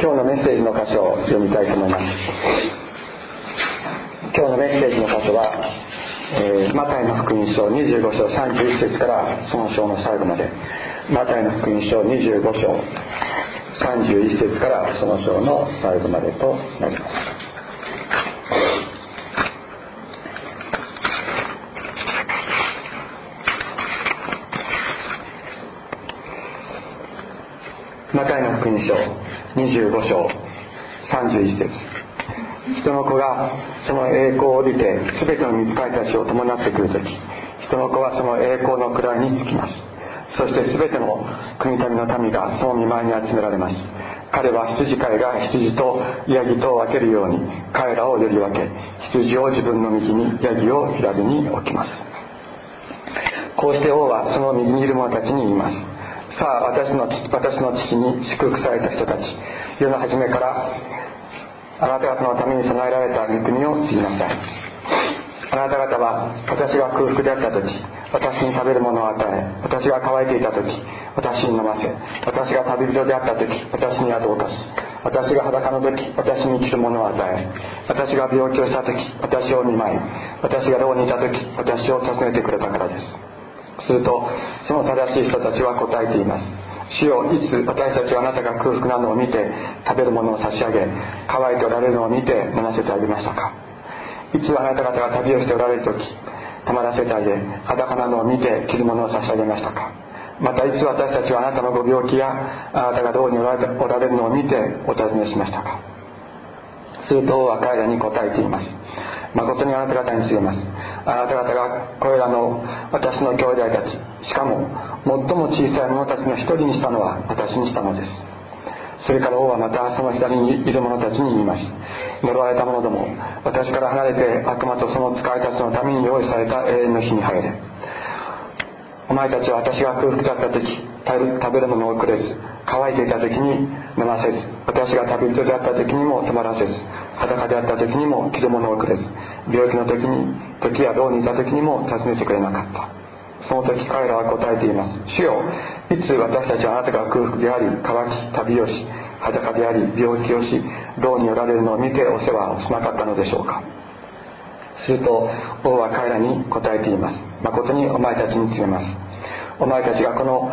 今日のメッセージの箇所を読みたいと思います。今日のメッセージの箇所は、えー、マタイの福音書25章31節からその章の最後まで。マタイの福音書25章31節からその章の最後までとなりますマタイの福音書25章31節。人の子がその栄光を降りて全ての御使いたちを伴ってくる時人の子はその栄光の位につきます。そして全ての国民の民がその見舞いに集められます。彼は羊飼いが羊とヤギとを分けるように彼らをより分け羊を自分の右にヤギを左に置きます。こうして王はその右にいる者たちに言います。さあ私の父私の父に祝福された人たち世の初めからあなた方のために備えられた御国を継ぎなさい。あなた方は私が空腹であった時私に食べるものを与え私が乾いていた時私に飲ませ私が旅人であった時私に宿を貸し私が裸の時私に着るものを与え私が病気をした時私を見舞い私が牢にいた時私を訪ねてくれたからです。するとその正しい人たちは答えています。主よいつ私たちはあなたが空腹なのを見て食べるものを差し上げ乾いておられるのを見て飲ませてあげましたか？いつあなた方が旅をしておられる時たまらせてあげ裸なのを見て着るものを差し上げましたか？またいつ私たちはあなたのご病気やあなたが牢におられるのを見てお尋ねしましたか？すると王は彼らに答えています。誠にあなた方に告げます。あなた方がこれらの私の兄弟たちしかも最も小さい者たちの一人にしたのは私にしたのです。それから王はまたその左にいる者たちに言います。呪われた者ども私から離れて悪魔とその使いたちのために用意された永遠の日に入れ。お前たちは私が空腹だった時食べるものをくれず乾いていた時に飲ませず私が旅人であった時にも泊まらせず裸であった時にも着るものをくれず病気の時に時や牢にいた時にも尋ねてくれなかった。その時彼らは答えています。主よいつ私たちはあなたが空腹であり乾き旅をし裸であり病気をし牢におられるのを見てお世話をしなかったのでしょうか。すると王は彼らに答えています。誠にお前たちに告げます。お前たちがこの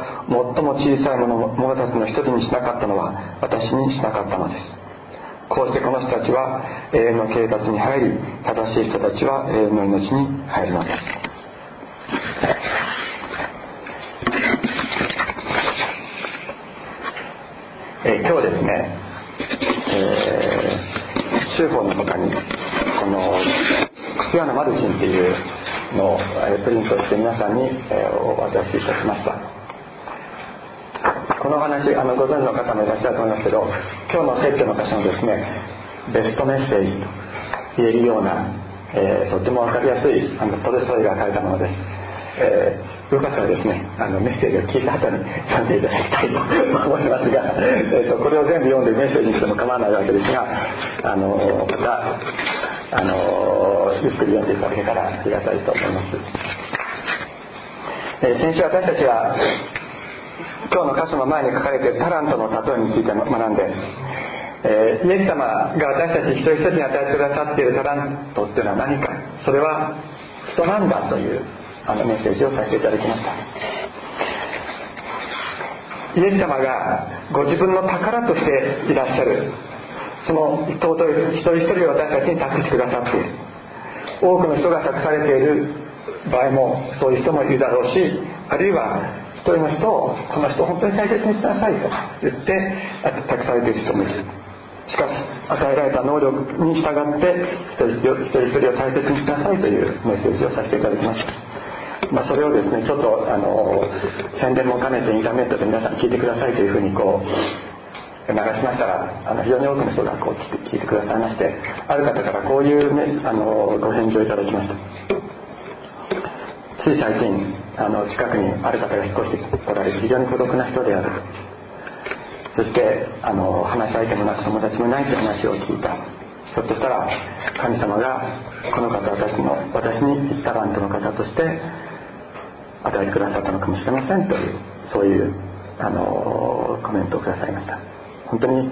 最も小さい者者たちの一人にしなかったのは私にしなかったのです。こうしてこの人たちは永遠の計画に入り正しい人たちは永遠の命に入るのです。え今日ですね、えー、州法の他にこのクスヤのマルチンっていうのプリントして皆さんに、お渡しいたしました。この話あのご存知の方もいらっしゃると思いますけど今日の説教の箇所のですねベストメッセージと言えるような、えー、とても分かりやすいあのトレストイが書いたものです、えー、よかったらですねあのメッセージを聞いた後に読んでいただきたいと思いますが、えーと、これを全部読んでメッセージにしても構わないわけですがあのまたあのゆっくり読んでいただけたらありがたいと思います、えー、先週私たちは今日の箇所の前に書かれているタラントの例えについて学んで、えー、イエス様が私たち一人一人に与えてくださっているタラントっていうのは何か。それは人なんだというあのメッセージをさせていただきました。イエス様がご自分の宝としていらっしゃる。その尊い一人一人を私たちに託してくださっている。多くの人が託されている場合もそういう人もいるだろうしあるいは一人の人をこの人を本当に大切にしなさいと言って託されている人もいる。しかし与えられた能力に従って一人一人を大切にしなさいというメッセージをさせていただきました。まあ、それをですねちょっとあの宣伝も兼ねてインターネットで皆さん聞いてくださいというふうにこう流しましたらあの非常に多くの人がこう聞いてくださいましてある方からこういうあのご返事をいただきました。つい最近あの近くにある方が引っ越してこられて非常に孤独な人であるそしてあの話し相手もなく友達もないという話を聞いた。ひょっとしたら神様がこの方私の私にタラントの方として与えてくださったのかもしれませんというそういうあのコメントをくださいました。本当に。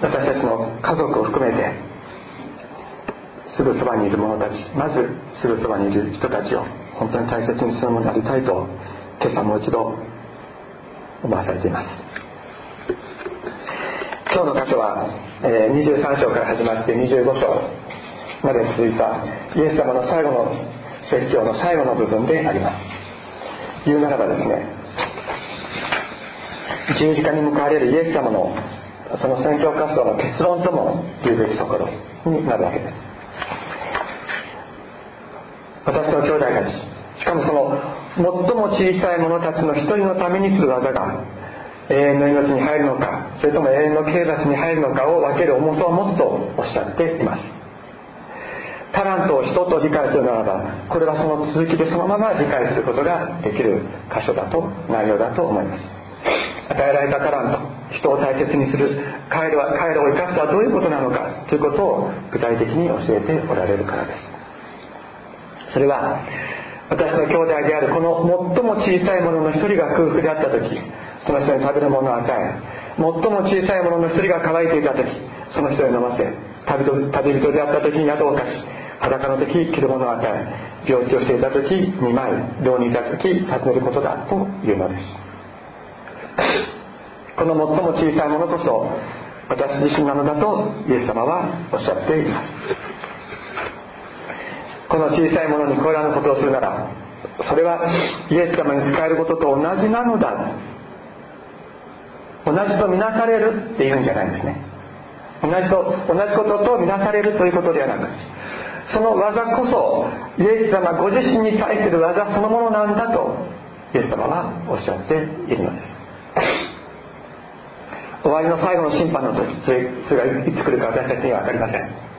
私たちの家族を含めてすぐそばにいる者たちまずすぐそばにいる人たちを本当に大切にするものでありたいと今朝もう一度思わされています。今日の箇所は、え23章から始まって25章まで続いたイエス様の最後の説教の最後の部分であります。言うならばですね十字架に向かわれるイエス様のその宣教活動の結論とも言うべきところになるわけです。私の兄弟たちしかもその最も小さい者たちの一人のためにする技が永遠の命に入るのかそれとも永遠の刑罰に入るのかを分ける重さを持つとおっしゃっています。タラントを人と理解するならばこれはその続きでそのまま理解することができる箇所だと内容だと思います。与えられたタラント人を大切にする彼ら彼らを生かすとはどういうことなのかということを具体的に教えておられるからです。それは私の兄弟であるこの最も小さい者のの一人が空腹であった時その人に食べるものを与え最も小さい者のの一人が乾いていた時その人に飲ませ旅人であった時に宿を貸し裸の時着るものを与え病気をしていた時見舞い牢にいた時尋ねることだというのです。この最も小さいものこそ私自身なのだとイエス様はおっしゃっています。この小さいものにこれらのことをするならそれはイエス様に使えることと同じなのだ。同じとみなされるっていうんじゃないんですね。同じと同じこととみなされるということではなくその技こそイエス様ご自身に対する技そのものなんだとイエス様はおっしゃっているのです。終わりの最後の審判の時それそれがいつ来るか私たちには分かりません。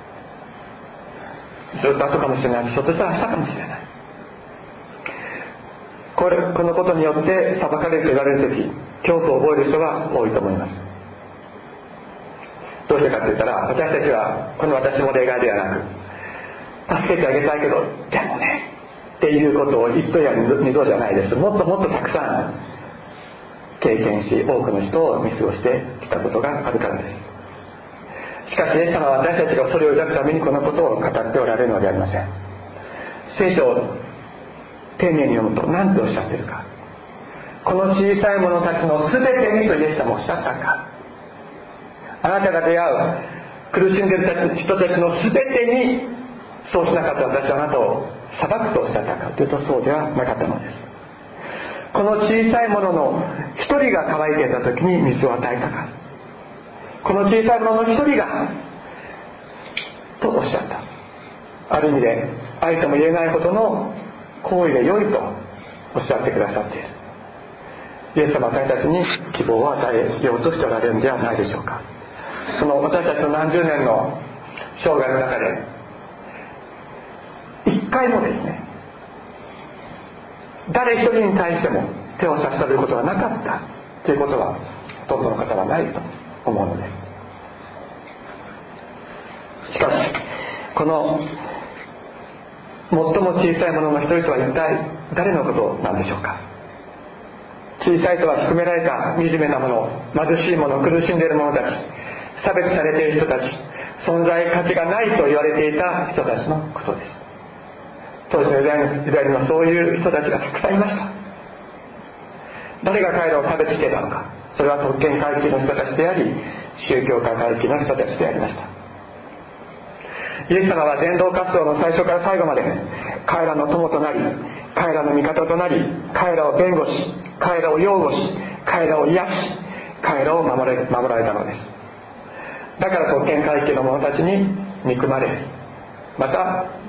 ずっと後かもしれない。しひょっとしたら明日かもしれない。これこのことによって裁かれると言われる時恐怖を覚える人が多いと思います。どうしてかって言ったら私たちはこの私も例外ではなく助けてあげたいけどでもねっていうことを一度や二度じゃないです。もっともっとたくさん経験し多くの人を見過ごしてきたことがあるからです。しかしイエス様は私たちがそれを抱くためにこのことを語っておられるのではありません。聖書を丁寧に読むと何ておっしゃっているか。この小さい者たちの全てにとイエス様おっしゃったか。あなたが出会う苦しんでいる人たちの全てにそうしなかった私はあなたを裁くとおっしゃったかというとそうではなかったのです。この小さいものの一人が乾いていた時に水を与えたか。この小さいものの一人がとおっしゃった。ある意味で愛とも言えないほどの行為で良いとおっしゃってくださっている。イエス様私たちに希望を与えようとしておられるんではないでしょうか。その私たちの何十年の生涯の中で一回もですね誰一人に対しても手を差し伸べることがなかった。ということはほとんどの方はないと思うのです。しかしこの最も小さいものの一人とは一体誰のことなんでしょうか。小さいとは含められた惨めなもの貧しいもの苦しんでいる者たち差別されている人たち存在価値がないと言われていた人たちのことです。当時のユダヤにはそういう人たちがたくさんいました。誰が彼らを差別していたのか。それは特権階級の人たちであり宗教家階級の人たちでありました。イエス様は伝道活動の最初から最後まで彼らの友となり彼らの味方となり彼らを弁護し彼らを擁護し彼らを癒し彼らを守れ守られたのです。だから特権階級の者たちに憎まれまた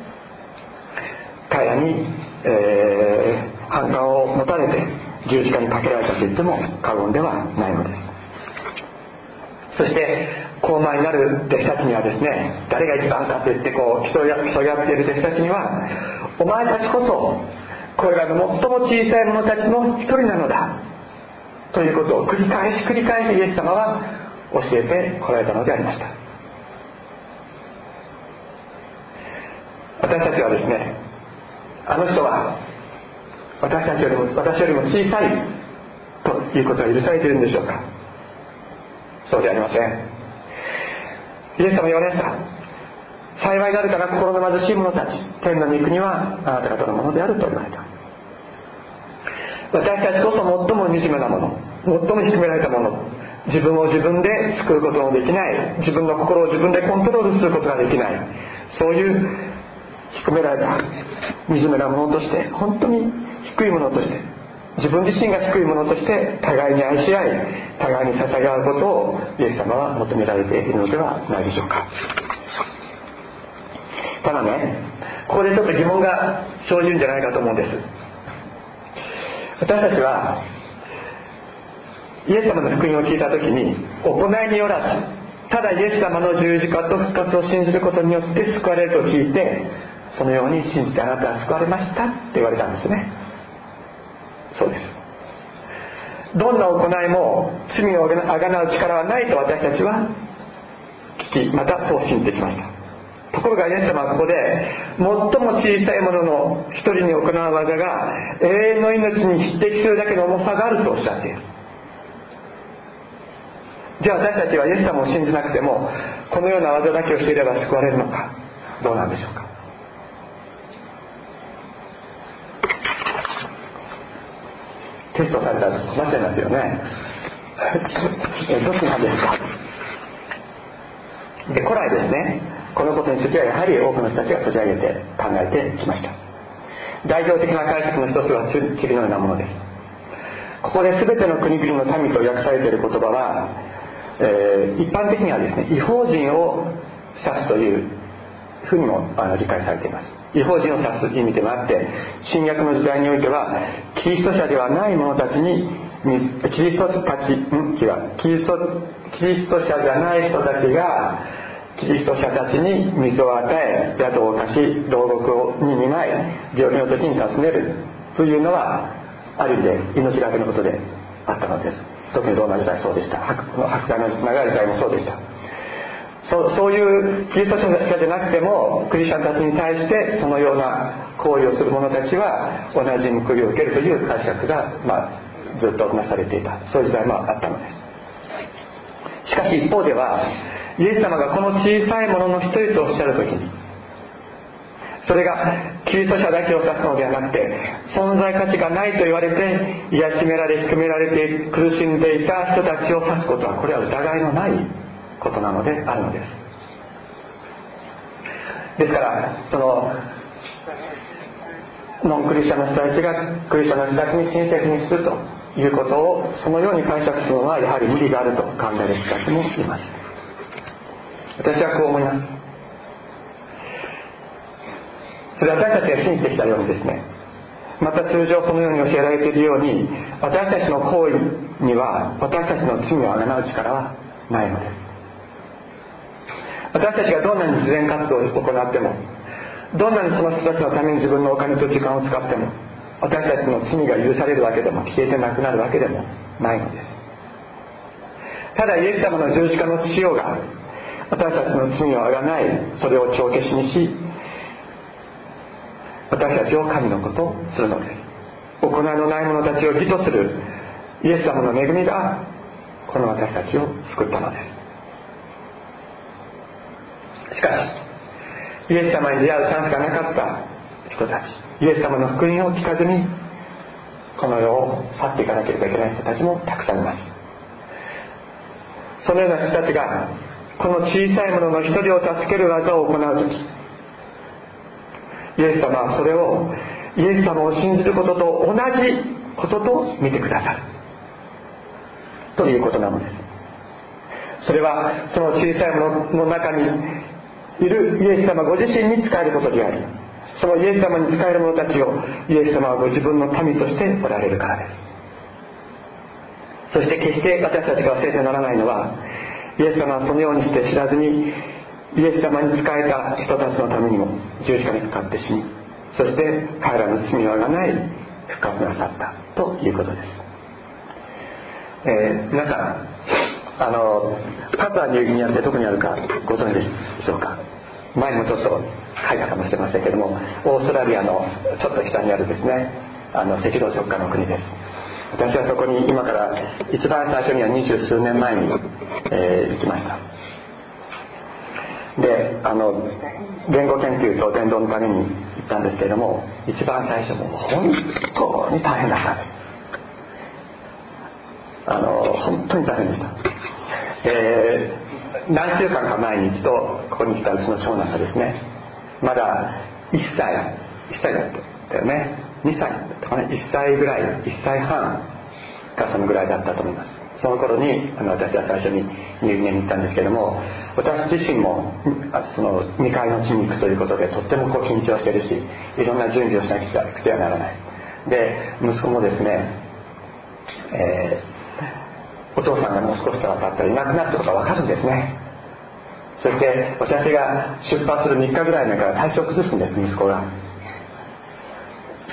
彼らに、えー、反感を持たれて十字架にかけられたと言っても過言ではないのです。そして高慢になる弟子たちにはですね誰が一番かって言ってこう競い競い合っている弟子たちにはお前たちこそこれらの最も小さい者たちの一人なのだということを繰り返し繰り返しイエス様は教えてこられたのでありました。私たちはですねあの人は私たちよりも私よりも小さいということが許されているんでしょうか？そうではありません。イエス様言われました。幸いなるから心の貧しい者たち天の御国はあなた方のものであると言われた。私たちこそ最も惨めなもの最も低められたもの自分を自分で救うことのできない自分の心を自分でコントロールすることができないそういう低められた惨めなものとして本当に低いものとして自分自身が低いものとして互いに愛し合い互いに捧げ合うことをイエス様は求められているのではないでしょうか。ただねここでちょっと疑問が生じるんじゃないかと思うんです。私たちはイエス様の福音を聞いた時に行いによらずただイエス様の十字架と復活を信じることによって救われると聞いてそのように信じてあなたは救われましたって言われたんですね。そうです。どんな行いも罪をあがなう力はないと私たちは聞きまたそう信じてきました。ところがイエス様はここで最も小さいものの一人に行う技が永遠の命に匹敵するだけの重さがあるとおっしゃっている。じゃあ私たちはイエス様を信じなくてもこのような技だけをしていれば救われるのか。どうなんでしょうか。テストされたら困っちゃいますよね。えどっちなんですか？で古来ですね。このことについてはやはり多くの人たちが取り上げて考えてきました。代表的な解釈の一つは次のようなものです。ここで全ての国々の民と訳されている言葉は、えー、一般的にはですね違法人を指すというふうにもあの理解されています。違法人を指す意味でもあって新約の時代においてはキリスト者ではない者たちにキリストたちん？違う。キリストキリスト者じゃない人たちがキリスト者たちに水を与え宿を貸し牢獄に見舞い病気の時に訪ねる。というのはある意味で命がけのことであったのです。特にローマ時代そうでした。白海の長い時代もそうでした。そそういうキリスト者じゃなくてもクリスチャンたちに対してそのような行為をする者たちは同じ報いを受けるという解釈が、まあ、ずっとなされていた。そういう時代もあったのです。しかし一方ではイエス様がこの小さいものの一人とおっしゃる時にそれがキリスト者だけを指すのではなくて存在価値がないと言われて癒しめられ低められて苦しんでいた人たちを指すことはこれは疑いのないことなのであるのです。ですからそのノンクリスチャンの人たちがクリスチャンの人たちに親切にするということをそのように解釈するのはやはり無理があると考える人たちもいます。私はこう思います。それは私たちが信じてきたようにですねまた通常そのように教えられているように私たちの行為には私たちの罪をあがなう力はないのです。私たちがどんなに自然活動を行ってもどんなにその人たちのために自分のお金と時間を使っても私たちの罪が許されるわけでも消えてなくなるわけでもないのです。ただイエス様の十字架の血潮が私たちの罪をあがないそれを帳消しにし私たちを神のことするのです。行いのない者たちを義とするイエス様の恵みがこの私たちを救ったのです。しかしイエス様に出会うチャンスがなかった人たちイエス様の福音を聞かずにこの世を去っていかなければいけない人たちもたくさんいます。そのような人たちがこの小さいものの一人を助ける技を行う時イエス様はそれをイエス様を信じることと同じことと見てくださる。ということなのです。それはその小さいものの中にいるイエス様ご自身に仕えることでありそのイエス様に仕える者たちをイエス様はご自分の民としておられるからです。そして決して私たちが忘れてならないのはイエス様はそのようにして知らずにイエス様に仕えた人たちのためにも十字架にかかって死にそして彼らの罪をあがない復活なさったということです、えー、皆さんあのパプアニューギニアってどこにあるかご存知でしょうか？前もちょっと書いたかもしれませんけどもオーストラリアのちょっと北にあるですね。あの赤道直下の国です。私はそこに今から一番最初には二十数年前に、えー、行きました。であの言語研究と伝道のために行ったんですけれども一番最初も本当に大変だったんです。あの本当に大変でした。えー、何週間か前に一度ここに来たうちの長男がですねまだ1歳1歳だったよね。2歳だったかな。1歳ぐらい1歳半かそのぐらいだったと思います。その頃にあの私は最初に入念に行ったんですけども私自身もその2階の地に行くということでとってもこう緊張してるしいろんな準備をしなくてはならない。で息子もですね、え、お父さんがもう少ししたら経ったらいなくなったことが分かるんですね。そして私が出発する3日ぐらい前から体調崩すんです息子が。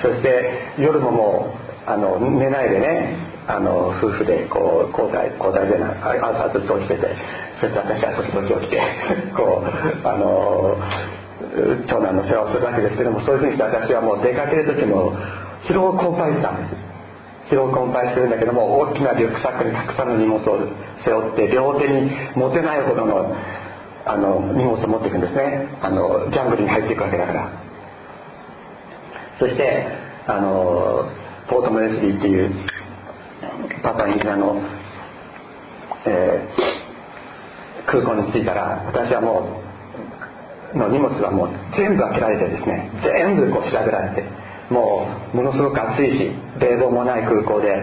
そして夜ももうあの寝ないでねあの夫婦でこう交代交代でな朝ずっと起きててそして私は時々起きて こうあの長男の世話をするわけですけどもそういうふうにして私はもう出かける時も疲労困憊したんです。疲労困憊してるんだけども大きなリュックサックにたくさんの荷物を背負って両手に持てないほどのあの荷物を持っていくんですね。あのジャングルに入っていくわけだから。そしてあのポートモレスリーっていうパパニジアの、えー、空港に着いたら私はもうの荷物はもう全部開けられてですね全部こう調べられて。もうものすごく暑いし冷房もない空港で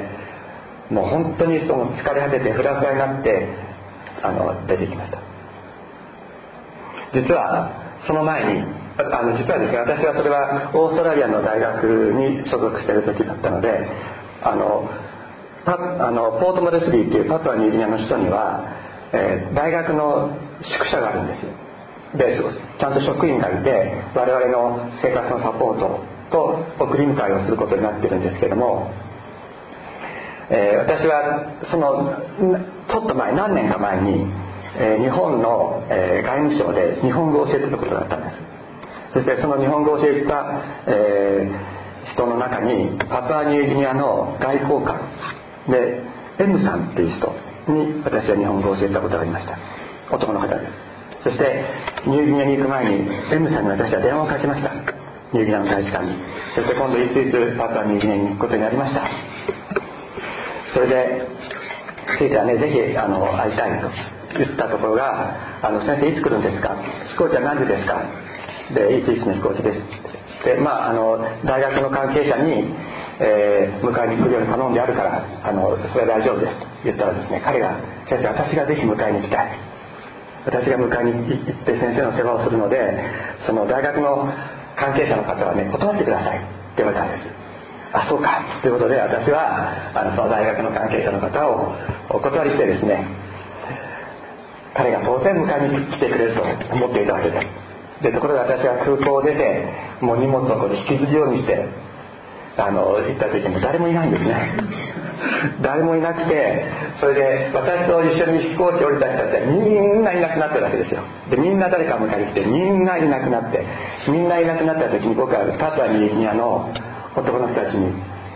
もう本当にその疲れ果ててフラフラになってあの出てきました。実はその前にあの実はですね私はそれはオーストラリアの大学に所属している時だったのであのあのポートモレスリーっていうパプアニューギニアの人には、えー、大学の宿舎があるんですよ。でちゃんと職員がいて我々の生活のサポートをと送り迎えをすることになってるんですけども、えー、私はそのちょっと前何年か前に、えー、日本の、え外務省で日本語を教えてたことだったんです。そしてその日本語を教えてた、え人の中にパプアニューギニアの外交官で M さんっていう人に私は日本語を教えたことがありました。男の方です。そしてニューギニアに行く前に M さんに私は電話をかけました。ニューギニアの大使館に。そして今度いついつパプアニューギニアに行くことになりました。それでついてはねぜひあの会いたいと言ったところが「あの先生いつ来るんですか？飛行機は何時ですか?」で「いついつの飛行機です」でまああの大学の関係者にえー、迎えに来るように頼んであるからあのそれは大丈夫ですと言ったらですね彼が「先生私がぜひ迎えに行きたい」私が迎えに行って先生の世話をするのでその大学の関係者の方はね断ってください。って言われたんです。あそうか。ということで私はあのその大学の関係者の方をお断りしてですね彼が当然迎えに来てくれると思っていたわけで。すでところが私は空港を出てもう荷物をこう引きずるようにしてあの行った時も誰もいないんですね。誰もいなくてそれで私と一緒に飛行機降りた人たちはみんないなくなってるわけですよ。でみんな誰か迎えに来てみんないなくなってみんないなくなった時に僕はパプアニーニアの男の人たちに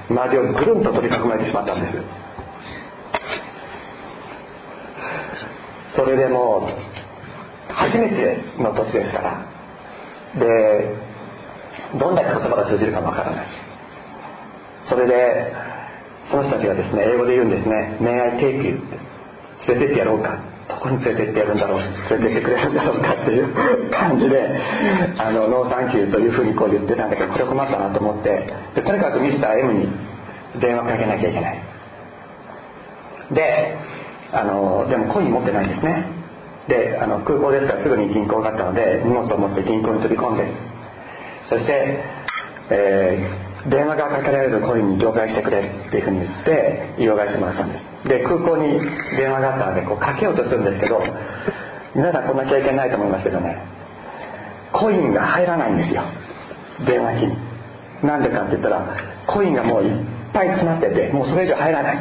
周りをぐるんと取り囲まれてしまったんです。それでも初めての年ですから。でどんだけ言葉が通じるかもわからない。それでその人たちがですね英語で言うんですね「May I take you」って連れてってやろうかどこに連れてってやるんだろう連れてってくれるんだろうかっていう 感じで「あの No thank you」というふうにこう言ってたんだけどこれ困ったなと思って。でとにかくミスター M に電話かけなきゃいけない。であのでもコイン持ってないんですね。であの空港ですからすぐに銀行があったので荷物を持って銀行に飛び込んで。そして、えー電話がかけられるコインに了解してくれっていうふうに言って了解してもらったんですで空港に電話があったのでこうかけようとするんですけど皆さんこんな経験ないと思いますけどね。コインが入らないんですよ。電話機に。なんでかって言ったらコインがもういっぱい詰まっててもうそれ以上入らない。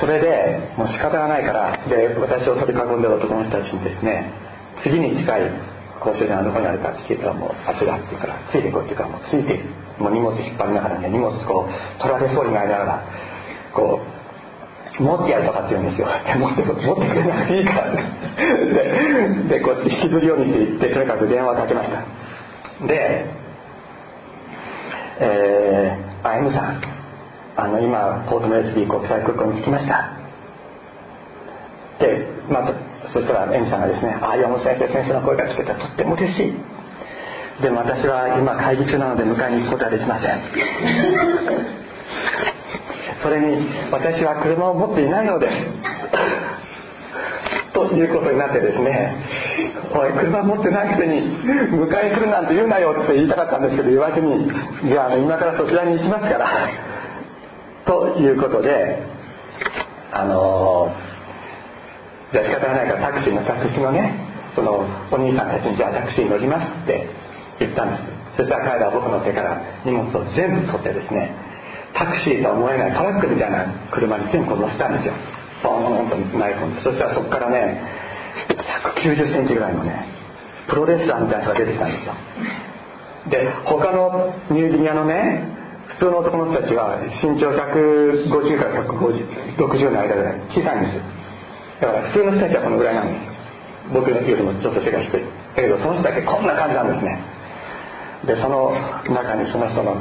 それでもう仕方がないからで私を取り囲んでる男の人たちにですね次に近い公衆電話どこにあるかって聞いたらもうあっちだって言うからついてこいっていうからもうついてもう荷物引っ張りながらね荷物こう取られそうになりながらこう持ってやるとかって言うんですよ。持って持ってくれなくていいからででこう引きずるようにして行ってとにかく電話をかけました。でえー、あ M さんあの今ポートメルスビー国際空港に着きました。で、まあ、そしたら M さんがですね「ああ山本先生先生の声が聞けた。とっても嬉しい」でも私は今会議中なので迎えに行くことはできません。それに私は車を持っていないのです ということになってですね「おい車持ってないくせに迎え来るなんて言うなよ」って言いたかったんですけど言わずに「じゃあ今からそちらに行きますから」ということであのゃあ仕方がないからタクシーの客室のね。そのお兄さんたちに「じゃあタクシーに乗ります」って言ったんです。そしたら彼らは僕の手から荷物を全部取ってですねタクシーとは思えないトラックみたいな車に全部乗せたんですよ。ボーンと投げ込んで。そしたらそこからね1 9 0センチぐらいのねプロレスラーみたいな人が出てきたんですよ。で他のニューギニアのね普通の男の人たちは身長150から160の間ぐらい小さいんですよ。だから普通の人たちはこのぐらいなんです。僕よりもちょっと背が低いだけどその人だけこんな感じなんですね。でその中にその人の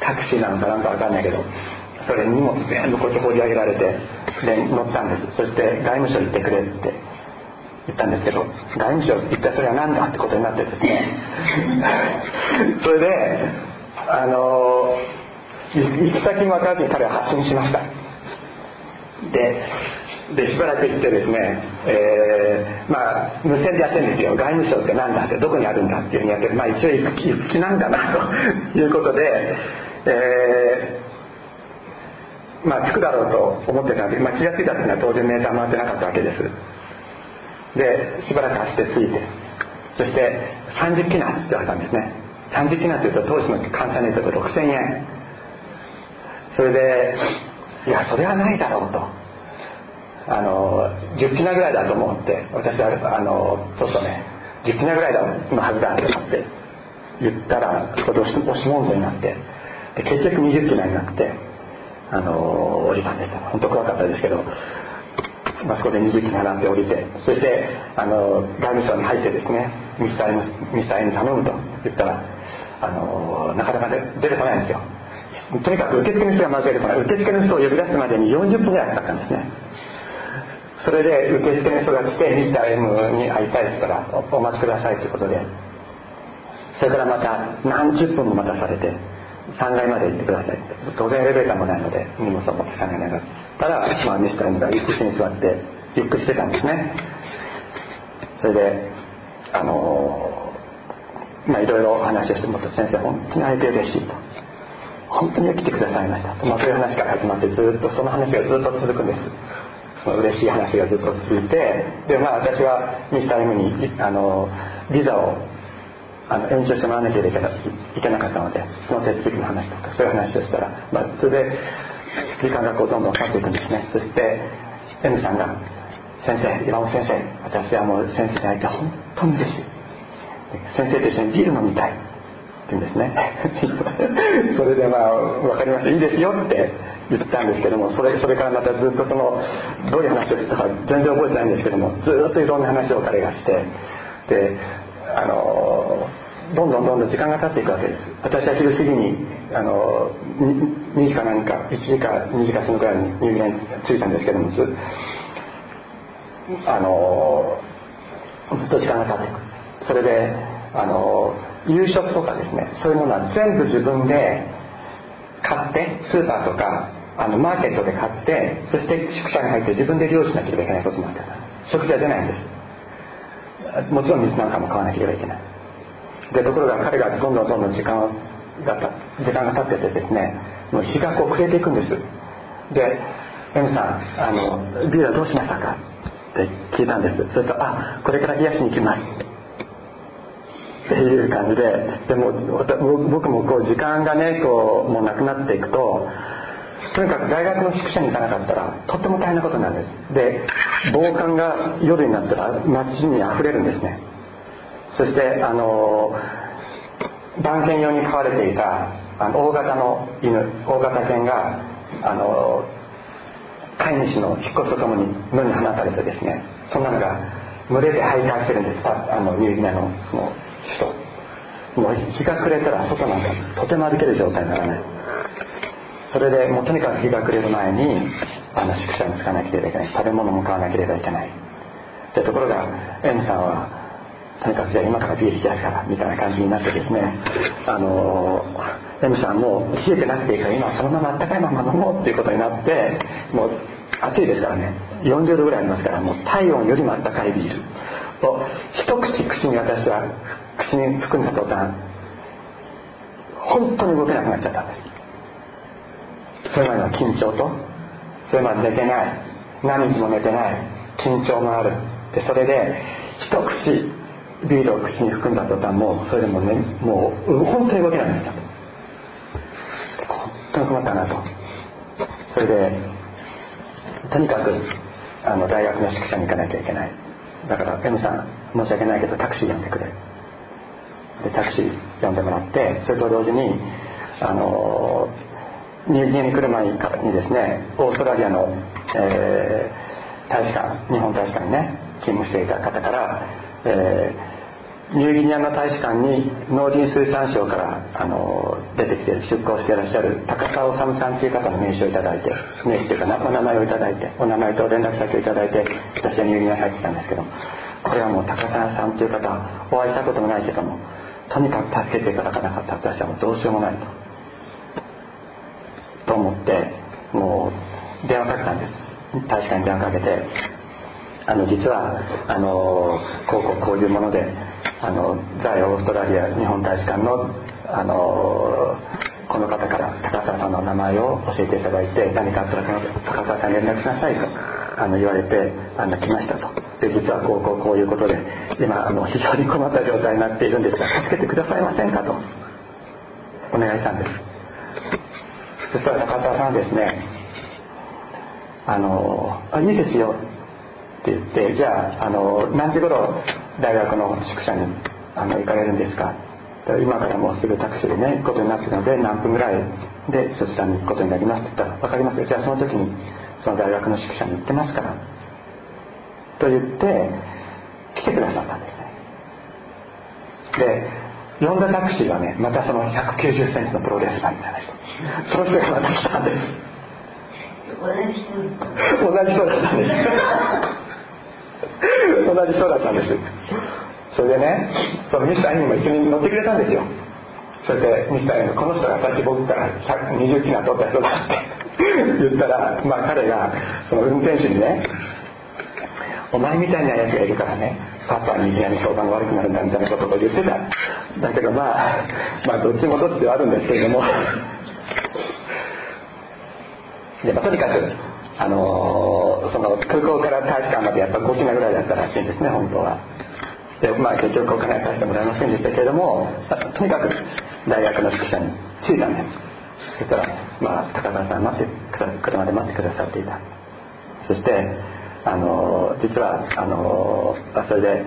タクシーなのかなんか分かんないけどそれ荷物全部こうやって放り上げられてで乗ったんです。そして外務省行ってくれって言ったんですけど外務省行ったそれは何だってことになってですね。それであの行き先も分からずに彼は発信しました。ででしばらく行ってですね、えー、まあ無線でやってるんですよ。外務省って何だってどこにあるんだっていうふうにやってまあ一応行く行く気なんだなと いうことで、えー、まあ着くだろうと思ってたんで、まあ、気が付いた時には当然メーター回ってなかったわけです。でしばらく走って着いてそして30キナって言われたんですね。30キナっていうと当時の換算で言うと6000円。それでいやそれはないだろうと。あの10キナぐらいだと思って私はあのちょっとね10キナぐらいのはずだと思って言ったらそこで押し問答になってで結局20キナになってあの降りたんです本当怖かったですけど、まあ、そこで20キナなんて降りてそしてあの外務省に入ってですねミスター M, ミスター M 頼むと言ったらあのなかなか出てこないんですよ。とにかく受付の人がまず出てこない受付の人を呼び出すまでに40分ぐらいかかったんですね。それで受付の人が来てミスター M に会いたいですからお待ちくださいということで。それからまた何十分も待たされて3階まで行ってください当然エレベーターもないので荷物を持って3階に上がったら、まあ、ミスター M が椅子に座ってゆっくりしてたんですね。それであのまあいろいろ話をしてもっと先生本当に会えて嬉しいと本当に来てくださいました、まあ、そういう話から始まってずっとその話がずっと続くんです。その嬉しい話がずっと続いてでまあ私はミスター M にあのビザをあの延長してもらわなきゃいけなかったのでその手続きの話とかそういう話をしたら、まあ、それで時間がこうどんどん経っていくんですね。そして M さんが「先生岩本先生私はもう先生に会えて本当に嬉しい。先生と一緒にビール飲みたい」って言うんですね。それでまあ分かりましたいいですよって。言ったんですけどもそれそれからまたずっとそのどういう話をしたか全然覚えてないんですけどもずっといろんな話を彼がしてであのどんどんどんどん時間が経っていくわけです。私は昼過ぎにあの 2, 時か何か1時か2時かそのくらいに入園着いたんですけどもずあのずっと時間が経っていく。それであの夕食とかですねそういうものは全部自分で買ってスーパーとかあのマーケットで買ってそして宿舎に入って自分で漁師しなければいけないことになってた。食事は出ないんです。もちろん水なんかも買わなければいけない。でところが彼がどんどんどんどん時間が時間が経っててですねもう日がこう暮れていくんです。で M さんあのビールはどうしましたか？って聞いたんです。それとあこれから冷やしに行きます。っていう感じででも僕もこう時間がねこうもうなくなっていくととにかく大学の宿舎に行かなかったらとっても大変なことなんです。で暴漢が夜になったら街にあふれるんですね。そしてあの番犬用に飼われていたあの大型の犬大型犬があの飼い主の引っ越しとともに野に放たれてですねそんなのが群れで徘徊してるんです。あのニューギニアのその首都もう日が暮れたら外なんかとても歩ける状態にならない。それでもうとにかく日が暮れる前にあの宿舎に着かなければいけない。食べ物も買わなければいけない。でところが M さんはとにかくじゃあ今からビール冷やすからみたいな感じになってですねあの M さんもう冷えてなくていいから今そのままあったかいまま飲もうっていうことになってもう暑いですからね。40度ぐらいありますからもう体温よりもあったかいビール。を一口口に私は口に含んだ途端本当に動けなくなっちゃったんです。それまでの緊張とそれまで寝てない何日も寝てない緊張もあるでそれで一口ビールを口に含んだ途端もうそれでもねもう本当に動けなくなっちゃった本当に困ったなとそれでとにかくあの大学の宿舎に行かなきゃいけない。だから M さん申し訳ないけどタクシー呼んでくれ。でタクシー呼んでもらってそれと同時にあのニューギニアに来る前にですねオーストラリアの、えー、大使館日本大使館にね勤務していた方から、えー、ニューギニアの大使館に農林水産省からあの出てきて出向していらっしゃる高澤治さんという方の名刺をいただいて名刺というかお名前をいただいてお名前と連絡先をいただいて私はニューギニアに入ってきたんですけどこれはもう高澤さんという方お会いしたこともないけどもとにかく助けていただかなかった私はもうどうしようもないと。ってもう電話かけたんです。大使館に電話かけてあの実はあのこうこうこういうものであの在オーストラリア日本大使館のあのこの方から高澤さんの名前を教えていただいて何かあったら高澤さんに連絡しなさいとあの言われてあの来ましたと。で実はこうこうこういうことで今あの非常に困った状態になっているんですが助けてくださいませんかと。お願いしたんです。そしたら高田さんですねあの「あいいですよ」って言って「じゃああの何時頃大学の宿舎にあの行かれるんですか?」今からもうすぐタクシーでね行くことになってるので何分ぐらいでそちらに行くことになりますって言ったら「分かりますよじゃあその時にその大学の宿舎に行ってますから」と言って来てくださったんですねで呼んだタクシーはねまたその1 9 0センチのプロレスラーみたいな人。その人がまた来たんです。同じ人だったんです。同じ人だったんです。それでねそのミスター・インも一緒に乗ってくれたんですよ。それでミスター・インこの人がさっき僕から20キロ取った人だって言ったらまあ彼がその運転手にねお前みたいなやつがいるからね。パパにいきなり評判が悪くなるんだみたいなことを言ってた。だけどまあまあどっちもどっちではあるんですけれども。で、ま、とにかくあのー、その空港から大使館までやっぱ5キロぐらいだったらしいんですね本当は。でまあ結局お金は返してもらえませんでしたけれどもとにかく大学の宿舎に着いたんです。そしたらまあ高田さん待って車で待ってくださっていた。そしてあの実はあのそれで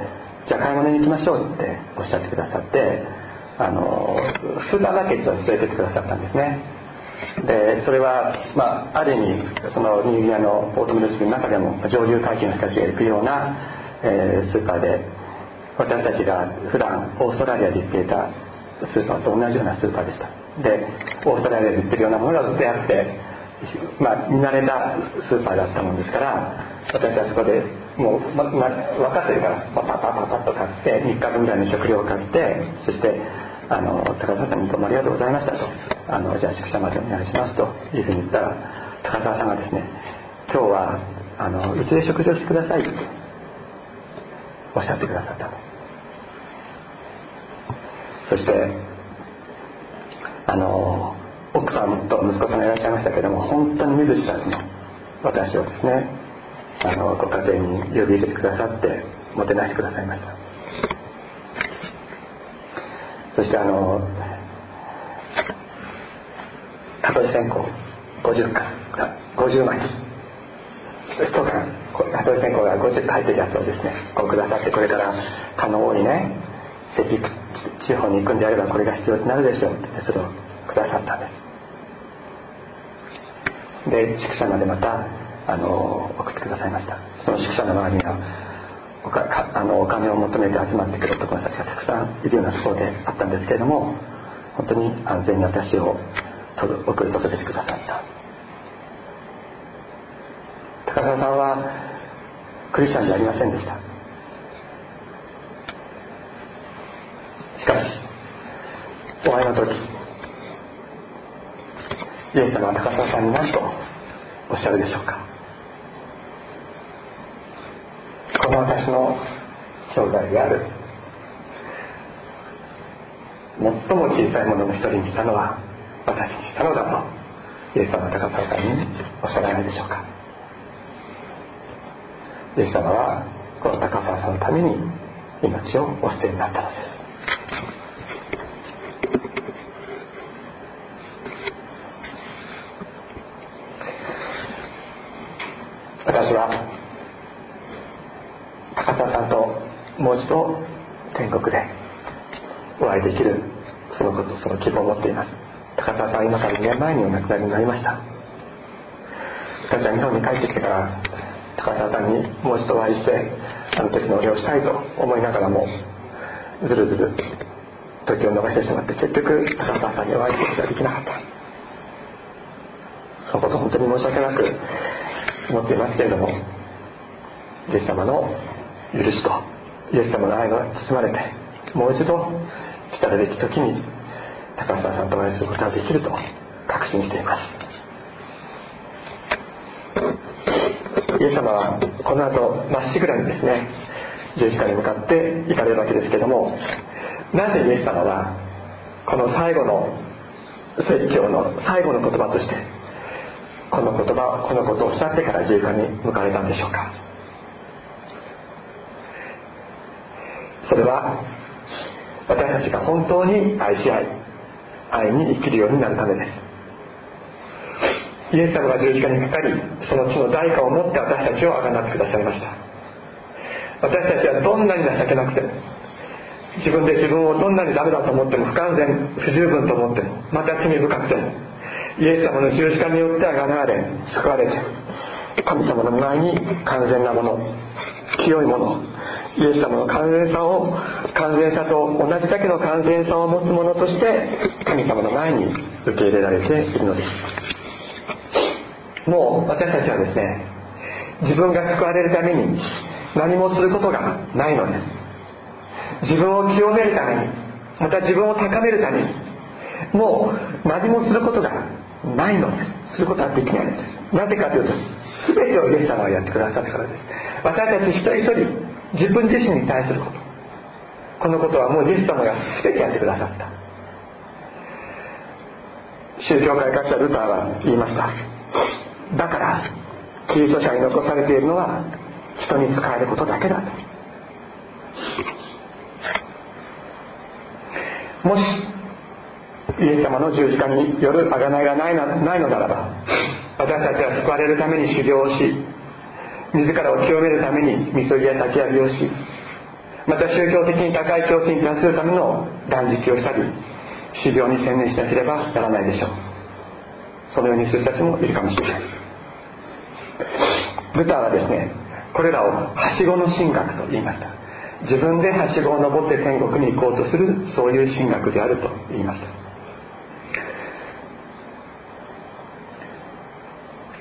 じゃあ買い物に行きましょうっておっしゃってくださってあのスーパーマーケットに連れてってくださったんですね。でそれは、まあ、ある意味そのニューギニアのオートムル地区の中でも上流階級の人たちが行くような、えー、スーパーで私たちが普段オーストラリアで行っていたスーパーと同じようなスーパーでした。でオーストラリアで売ってるようなものが売ってあってまあ見慣れたスーパーだったもんですから私はそこでもう、まま、分かってるからパパパパパッと買って3日分ぐらいの食料を買ってそしてあの高澤さんにどうもありがとうございましたと。あのじゃあ宿舎までお願いしますというふうに言ったら高澤さんがですね今日はあのうちで食事をしてくださいっておっしゃってくださったんですそしてあの奥さんと息子さんがいらっしゃいましたけども本当に見ず知らずの私をですねあのご家庭に呼び入れてくださってもてなしてくださいました。そしてあの蚊取り線香50巻50枚1缶蚊取り線香が50回入ってるやつをですねこうくださってこれから蚊の王にね赤地方に行くんであればこれが必要になるでしょうってそれをくださったんです。で宿舎までまたあの送ってくださいました。その宿舎の周りにはおかあのお金を求めて集まってくる男たちがたくさんいるようなところであったんですけれども本当に安全に私を送り届けてくださった。高澤さんはクリスチャンじゃありませんでした。しかしお会いの時イエス様は高澤さんに何とおっしゃるでしょうかこの私の兄弟である。最も小さいものの一人にしたのは私にしたのだとイエス様は高さんにおっしゃらないでしょうか。イエス様はこの高沢さんのために命をお捨てになったのです私は高澤さんともう一度天国でお会いできるそのことその希望を持っています。高澤さんは今から2年前にお亡くなりになりました。私は日本に帰ってきてから高澤さんにもう一度お会いしてあの時のお礼をしたいと思いながらもずるずる時を延ばしてしまって結局高澤さんにお会いすることができなかった。そのこと本当に申し訳なく思っていますけれどもイエス様の許しとイエス様の愛が包まれてもう一度来たるべき時に高澤さんとお会いすることができると確信しています。イエス様はこの後まっしぐらにですね十字架に向かって行かれるわけですけどもなぜイエス様はこの最後の説教の最後の言葉としてこの言葉このことをおっしゃってから十字架に向かれたんでしょうか。それは私たちが本当に愛し合い愛に生きるようになるためです。イエス様が十字架にかかりその地の代価を持って私たちをあがなってくださいました。私たちはどんなに情けなくても自分で自分をどんなにダメだと思っても不完全不十分と思ってもまた罪深くてもイエス様の十字架によってあがなわれ救われて神様の前に完全なもの清いものイエス様の完全さを完全さと同じだけの完全さを持つものとして神様の前に受け入れられているのです。もう私たちはですね自分が救われるために何もすることがないのです。自分を清めるためにまた自分を高めるためにもう何もすることがないのです。することはできないのです。なぜかというと全てをイエス様がやってくださったからです。私たち一人一人自分自身に対すること。このことはもうイエス様が全てやってくださった。宗教改革者ルターは言いました。だからキリスト者に残されているのは人に使えることだけだと。もしイエス様の十字架による贖いがないないのならば私たちは救われるために修行をし自らを清めるためにみそぎや焚き上げをしまた宗教的に高い教師に達するための断食をしたり修行に専念しなければならないでしょう。そのようにする人たちもいるかもしれない。ルタはですねこれらをはしごの神学と言いました。自分ではしごを登って天国に行こうとするそういう神学であると言いました。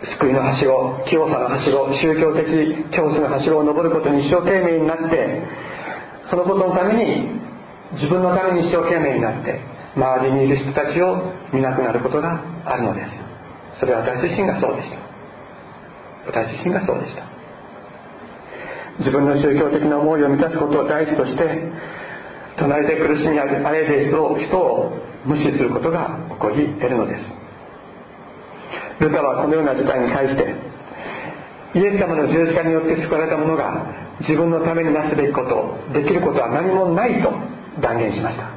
救いのはしご清さのはしご宗教的教師のはしごを登ることに一生懸命になってそのことのために自分のために一生懸命になって周りにいる人たちを見なくなることがあるのです。それは私自身がそうでした。私自身がそうでした。自分の宗教的な思いを満たすことを第一として隣で苦しみあえで人を人を無視することが起こり得るのです。ルカはこのような事態に対してイエス様の十字架によって救われた者が自分のためになすべきことできることは何もないと断言しました。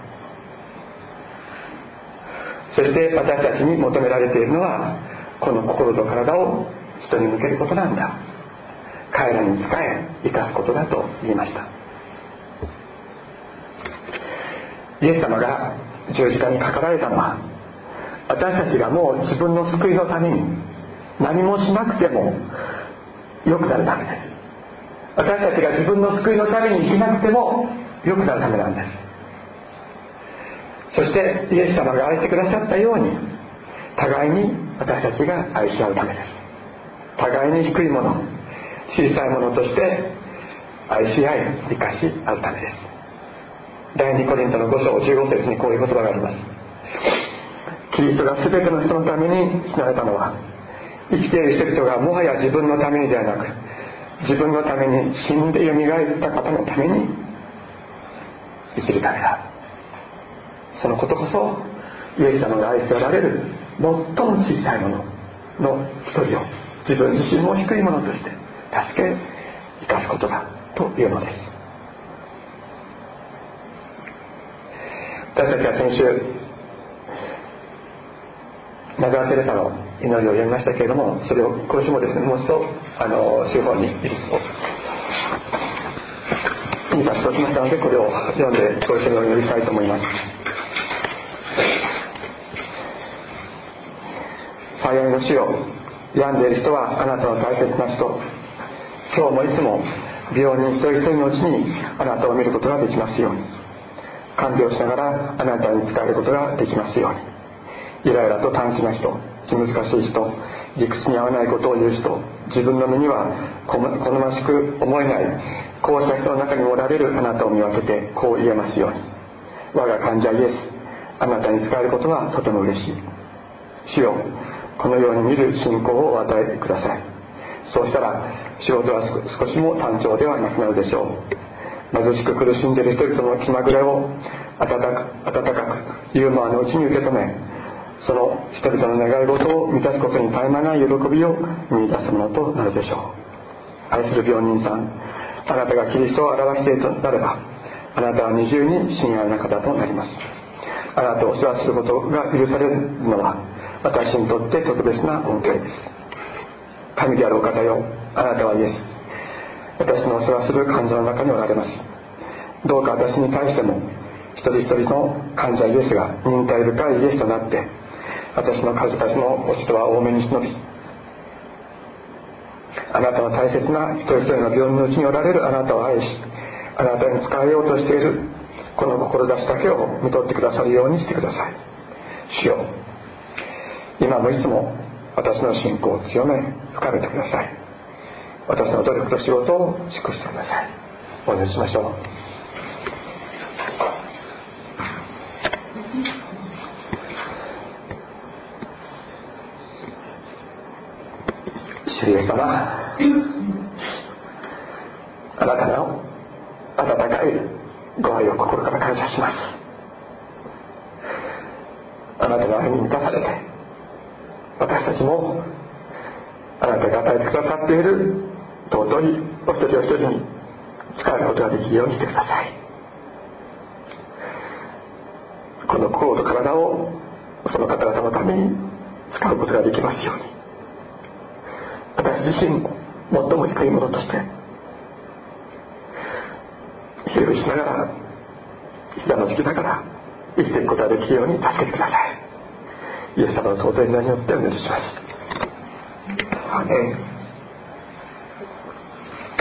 そして私たちに求められているのはこの心と体を人に向けることなんだ。彼らに仕え生かすことだと言いました。イエス様が十字架にかかられたのは私たちがもう自分の救いのために何もしなくても良くなるためです。私たちが自分の救いのために生きなくても良くなるためなんです。そしてイエス様が愛してくださったように互いに私たちが愛し合うためです。互いに低いもの小さいものとして愛し合い生かし合うためです。第2コリントの5章15節にこういう言葉があります。キリストが全ての人のために死なれたのは生きている人々がもはや自分のためにではなく自分のために死んでよみがえった方のために生きるためだ。そのことこそイエス様が愛しておられる最も小さいものの一人を自分自身も低いものとして助け生かすことだというのです。私たちは先週マザー・テレサの祈りを読みましたけれどもそれを今週もですねもう一度あの司法にいい場所ときましたのでこれを読んでご一緒にお祈りしたいと思います。幸いの死を病んでいる人はあなたの大切な人。今日もいつも病人一人一人のうちにあなたを見ることができますように。看病しながらあなたに仕えることができますように。イライラと短気な人気難しい人理屈に合わないことを言う人自分の身には好ましく思えないこうした人の中におられるあなたを見分けてこう言えますように。我が患者イエス。あなたに仕えることはとても嬉しい。主よこのように見る信仰をお与えください。そうしたら仕事は少しも単調ではなくなるでしょう。貧しく苦しんでいる人々の気まぐれを温かく温かくユーモアのうちに受け止めその人々の願い事を満たすことに絶え間ない喜びを見出すものとなるでしょう。愛する病人さんあなたがキリストを表しているとなればあなたは二重に親愛な方となります。あなたを世話することが許されるのは私にとって特別な恩恵です。神であるお方よあなたはイエス。私のお世話する患者の中におられます。どうか私に対しても一人一人の患者イエスが忍耐深いイエスとなって私の数々の落ちとは多めに忍びあなたの大切な一人一人の病院のうちにおられる。あなたを愛しあなたに仕えようとしている。この志だけを見とってくださるようにしてください。主よ今もいつも私の信仰を強め深めてください。私の努力と仕事を祝してください。お祈りしましょう主エス様あなたの温かいご愛を心から感謝します。あなたの愛に満たされて私たちもあなたが与えてくださっている尊いお一人お一人に使うことができるようにしてください。この心と体をその方々のために使うことができますように。自身も最も低いものとしてひれ伏しながら膝のつきながら生きていくことができるように助けてください。イエス様の尊い名によってお願いします。